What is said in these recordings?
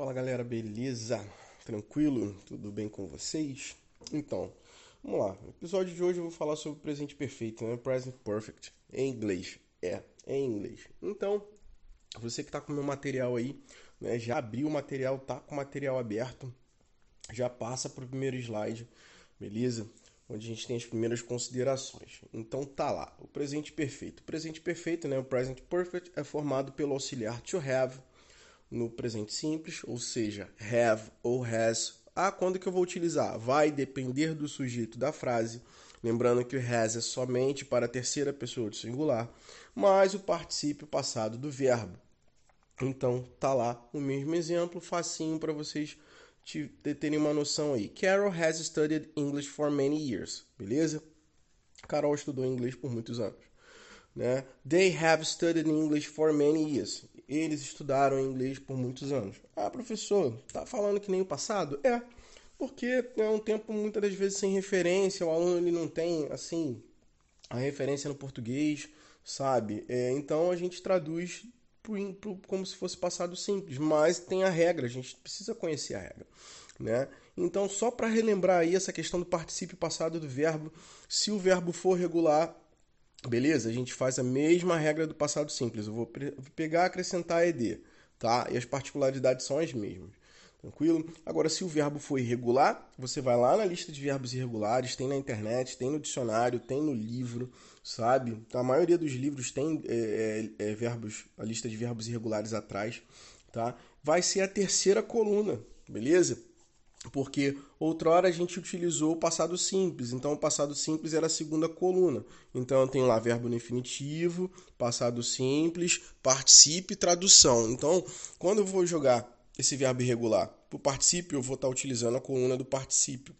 Fala galera, beleza? Tranquilo? Tudo bem com vocês? Então, vamos lá. No episódio de hoje eu vou falar sobre o presente perfeito, né? Present Perfect, em inglês. É, em inglês. Então, você que está com o meu material aí, né? Já abriu o material, tá com o material aberto, já passa para o primeiro slide, beleza? Onde a gente tem as primeiras considerações. Então tá lá, o presente perfeito. O presente perfeito, né? O present perfect é formado pelo auxiliar to have no presente simples, ou seja, have ou has. Ah, quando que eu vou utilizar? Vai depender do sujeito da frase. Lembrando que o has é somente para a terceira pessoa do singular, mas o particípio passado do verbo. Então, tá lá o mesmo exemplo, facinho para vocês terem uma noção aí. Carol has studied English for many years, beleza? Carol estudou inglês por muitos anos. Né? They have studied English for many years. Eles estudaram inglês por muitos anos. Ah, professor, tá falando que nem o passado? É, porque é um tempo muitas das vezes sem referência, o aluno ele não tem assim a referência no português, sabe? É, então a gente traduz pro, pro, como se fosse passado simples, mas tem a regra, a gente precisa conhecer a regra, né? Então, só para relembrar aí essa questão do particípio passado do verbo, se o verbo for regular, Beleza? A gente faz a mesma regra do passado simples. Eu vou pegar acrescentar ed, tá? E as particularidades são as mesmas. Tranquilo? Agora, se o verbo for irregular, você vai lá na lista de verbos irregulares, tem na internet, tem no dicionário, tem no livro, sabe? A maioria dos livros tem é, é, é, verbos, a lista de verbos irregulares atrás, tá? Vai ser a terceira coluna, beleza? Porque outrora a gente utilizou o passado simples, então o passado simples era a segunda coluna. Então eu tenho lá verbo no infinitivo, passado simples, participe tradução. Então, quando eu vou jogar esse verbo irregular para o particípio, eu vou estar utilizando a coluna do particípio,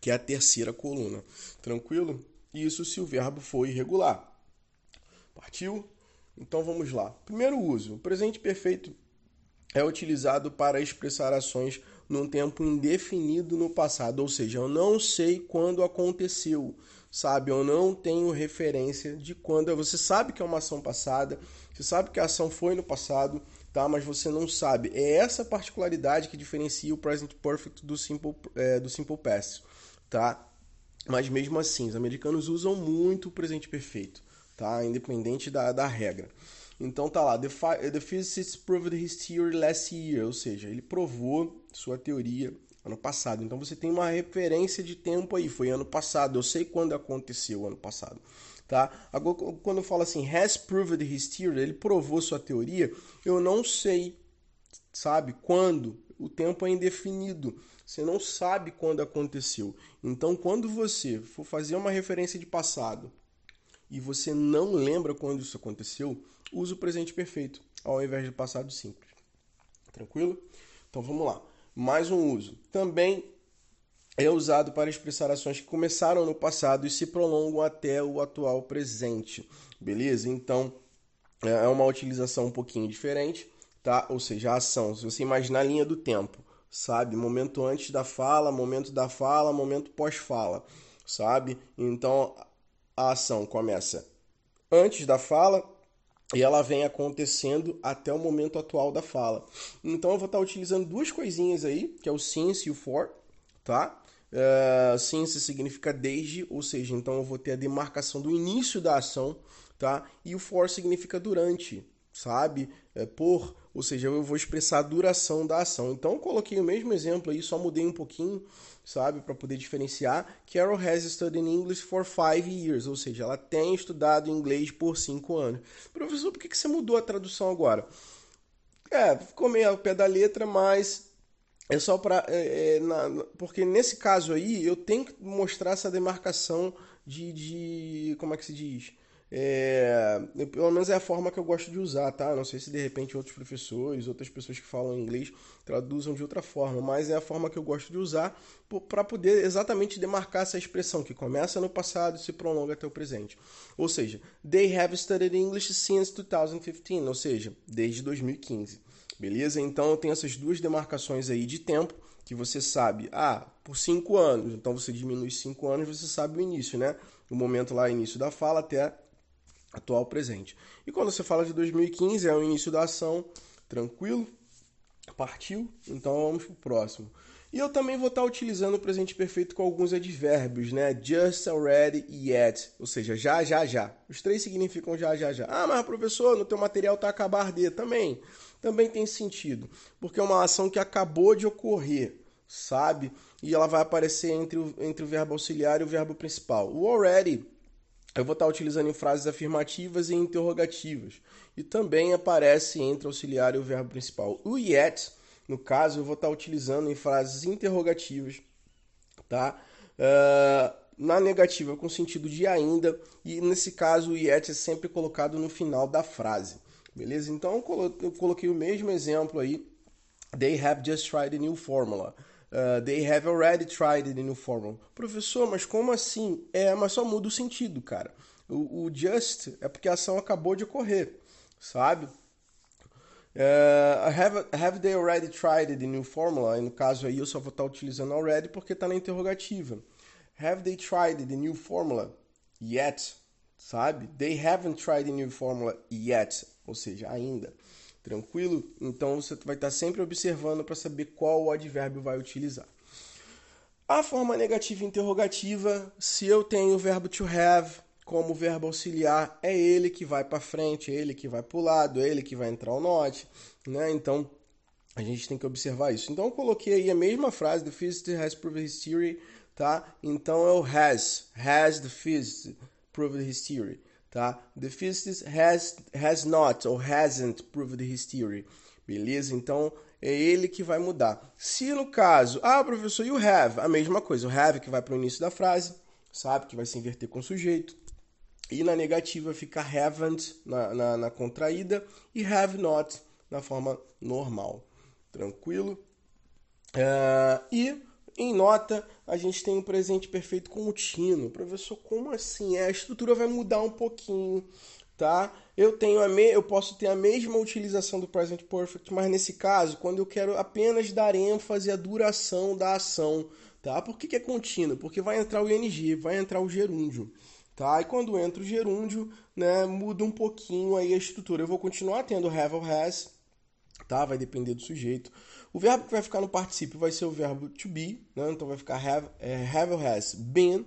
que é a terceira coluna. Tranquilo? Isso se o verbo for irregular. Partiu? Então vamos lá. Primeiro uso: o presente perfeito é utilizado para expressar ações num tempo indefinido no passado, ou seja, eu não sei quando aconteceu, sabe? Eu não tenho referência de quando. Você sabe que é uma ação passada, você sabe que a ação foi no passado, tá? Mas você não sabe. É essa particularidade que diferencia o present perfect do simple, é, do simple past, tá? Mas mesmo assim, os americanos usam muito o presente perfeito, tá? Independente da, da regra. Então tá lá, the, the physicist proved his theory last year, ou seja, ele provou sua teoria ano passado. Então você tem uma referência de tempo aí, foi ano passado. Eu sei quando aconteceu ano passado, tá? Agora quando eu falo assim, has proved his theory, ele provou sua teoria, eu não sei, sabe, quando. O tempo é indefinido. Você não sabe quando aconteceu. Então, quando você for fazer uma referência de passado e você não lembra quando isso aconteceu, use o presente perfeito ao invés do passado simples. Tranquilo? Então vamos lá. Mais um uso. Também é usado para expressar ações que começaram no passado e se prolongam até o atual presente. Beleza? Então é uma utilização um pouquinho diferente, tá? Ou seja, a ação, se você imaginar a linha do tempo, sabe? Momento antes da fala, momento da fala, momento pós-fala, sabe? Então a ação começa antes da fala, e ela vem acontecendo até o momento atual da fala. Então eu vou estar utilizando duas coisinhas aí, que é o since e o for, tá? Uh, since significa desde, ou seja, então eu vou ter a demarcação do início da ação, tá? E o for significa durante, sabe? É, por, ou seja, eu vou expressar a duração da ação. Então coloquei o mesmo exemplo aí, só mudei um pouquinho, sabe, para poder diferenciar. Carol has studied English for five years, ou seja, ela tem estudado inglês por cinco anos. Professor, por que você mudou a tradução agora? É, ficou meio ao pé da letra, mas é só para. É, é, porque nesse caso aí eu tenho que mostrar essa demarcação de. de como é que se diz? É, pelo menos é a forma que eu gosto de usar, tá? Não sei se de repente outros professores, outras pessoas que falam inglês traduzam de outra forma, mas é a forma que eu gosto de usar para poder exatamente demarcar essa expressão que começa no passado e se prolonga até o presente. Ou seja, they have studied English since 2015, ou seja, desde 2015. Beleza? Então eu tenho essas duas demarcações aí de tempo que você sabe, ah, por cinco anos, então você diminui cinco anos, você sabe o início, né? O momento lá, início da fala até atual presente. E quando você fala de 2015, é o início da ação, tranquilo? Partiu? Então vamos pro próximo. E eu também vou estar utilizando o presente perfeito com alguns advérbios, né? Just, already yet. Ou seja, já, já, já. Os três significam já, já, já. Ah, mas professor, no teu material tá acabar de. Também. Também tem sentido. Porque é uma ação que acabou de ocorrer, sabe? E ela vai aparecer entre o, entre o verbo auxiliar e o verbo principal. O already eu vou estar utilizando em frases afirmativas e interrogativas. E também aparece entre auxiliar e o verbo principal. O yet no caso, eu vou estar utilizando em frases interrogativas, tá? Uh, na negativa, com sentido de ainda, e nesse caso o yet é sempre colocado no final da frase, beleza? Então eu coloquei o mesmo exemplo aí. They have just tried a new formula. Uh, they have already tried the new formula. Professor, mas como assim? É, mas só muda o sentido, cara. O, o just é porque a ação acabou de ocorrer, sabe? Uh, have, have they already tried the new formula? No caso aí eu só vou estar utilizando already porque está na interrogativa. Have they tried the new formula yet? Sabe? They haven't tried the new formula yet. Ou seja, ainda. Tranquilo? Então você vai estar sempre observando para saber qual advérbio vai utilizar. A forma negativa interrogativa, se eu tenho o verbo to have, como verbo auxiliar, é ele que vai para frente, é ele que vai para o lado, é ele que vai entrar o norte, né? Então a gente tem que observar isso. Então eu coloquei aí a mesma frase, the physicist has proved his theory, tá? Então é o has, has the physicist proved his theory, tá? The physicist has, has not or hasn't proved his theory, beleza? Então é ele que vai mudar. Se no caso, ah, professor, you have, a mesma coisa, o have que vai para o início da frase, sabe? Que vai se inverter com o sujeito. E na negativa fica haven't na, na, na contraída e have not na forma normal. Tranquilo? Uh, e em nota, a gente tem um presente perfeito contínuo. Professor, como assim? É, a estrutura vai mudar um pouquinho, tá? Eu tenho a me... eu posso ter a mesma utilização do present perfect, mas nesse caso, quando eu quero apenas dar ênfase à duração da ação, tá? Por que, que é contínuo? Porque vai entrar o ing, vai entrar o gerúndio tá? E quando entra o gerúndio, né, muda um pouquinho aí a estrutura. Eu vou continuar tendo have or has, tá? Vai depender do sujeito. O verbo que vai ficar no particípio vai ser o verbo to be, né? Então vai ficar have, é, have or has been.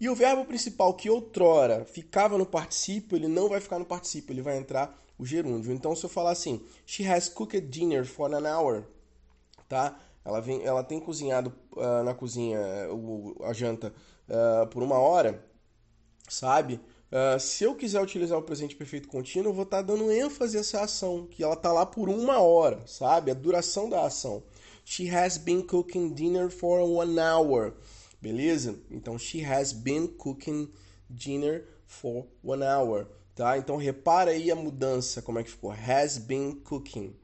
E o verbo principal que outrora ficava no particípio, ele não vai ficar no particípio, ele vai entrar o gerúndio. Então se eu falar assim, she has cooked dinner for an hour, tá? Ela, vem, ela tem cozinhado uh, na cozinha uh, a janta uh, por uma hora sabe? Uh, se eu quiser utilizar o presente perfeito contínuo, eu vou estar tá dando ênfase a essa ação, que ela está lá por uma hora, sabe? A duração da ação. She has been cooking dinner for one hour. Beleza? Então, she has been cooking dinner for one hour. Tá? Então, repara aí a mudança, como é que ficou. Has been cooking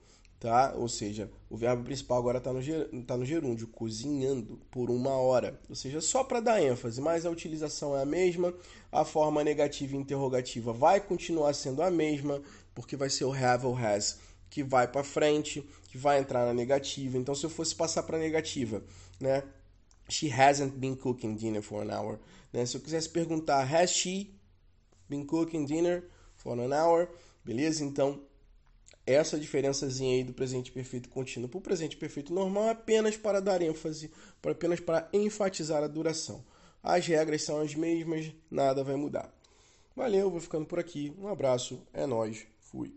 tá? Ou seja, o verbo principal agora está no, tá no gerúndio, cozinhando por uma hora. Ou seja, só para dar ênfase, mas a utilização é a mesma, a forma negativa e interrogativa vai continuar sendo a mesma, porque vai ser o have ou has que vai para frente, que vai entrar na negativa. Então, se eu fosse passar para negativa, né? She hasn't been cooking dinner for an hour. Né? Se eu quisesse perguntar, has she been cooking dinner for an hour? Beleza? Então, essa diferençazinha aí do presente perfeito contínuo para o presente perfeito normal apenas para dar ênfase, apenas para enfatizar a duração. As regras são as mesmas, nada vai mudar. Valeu, vou ficando por aqui. Um abraço, é nós, fui.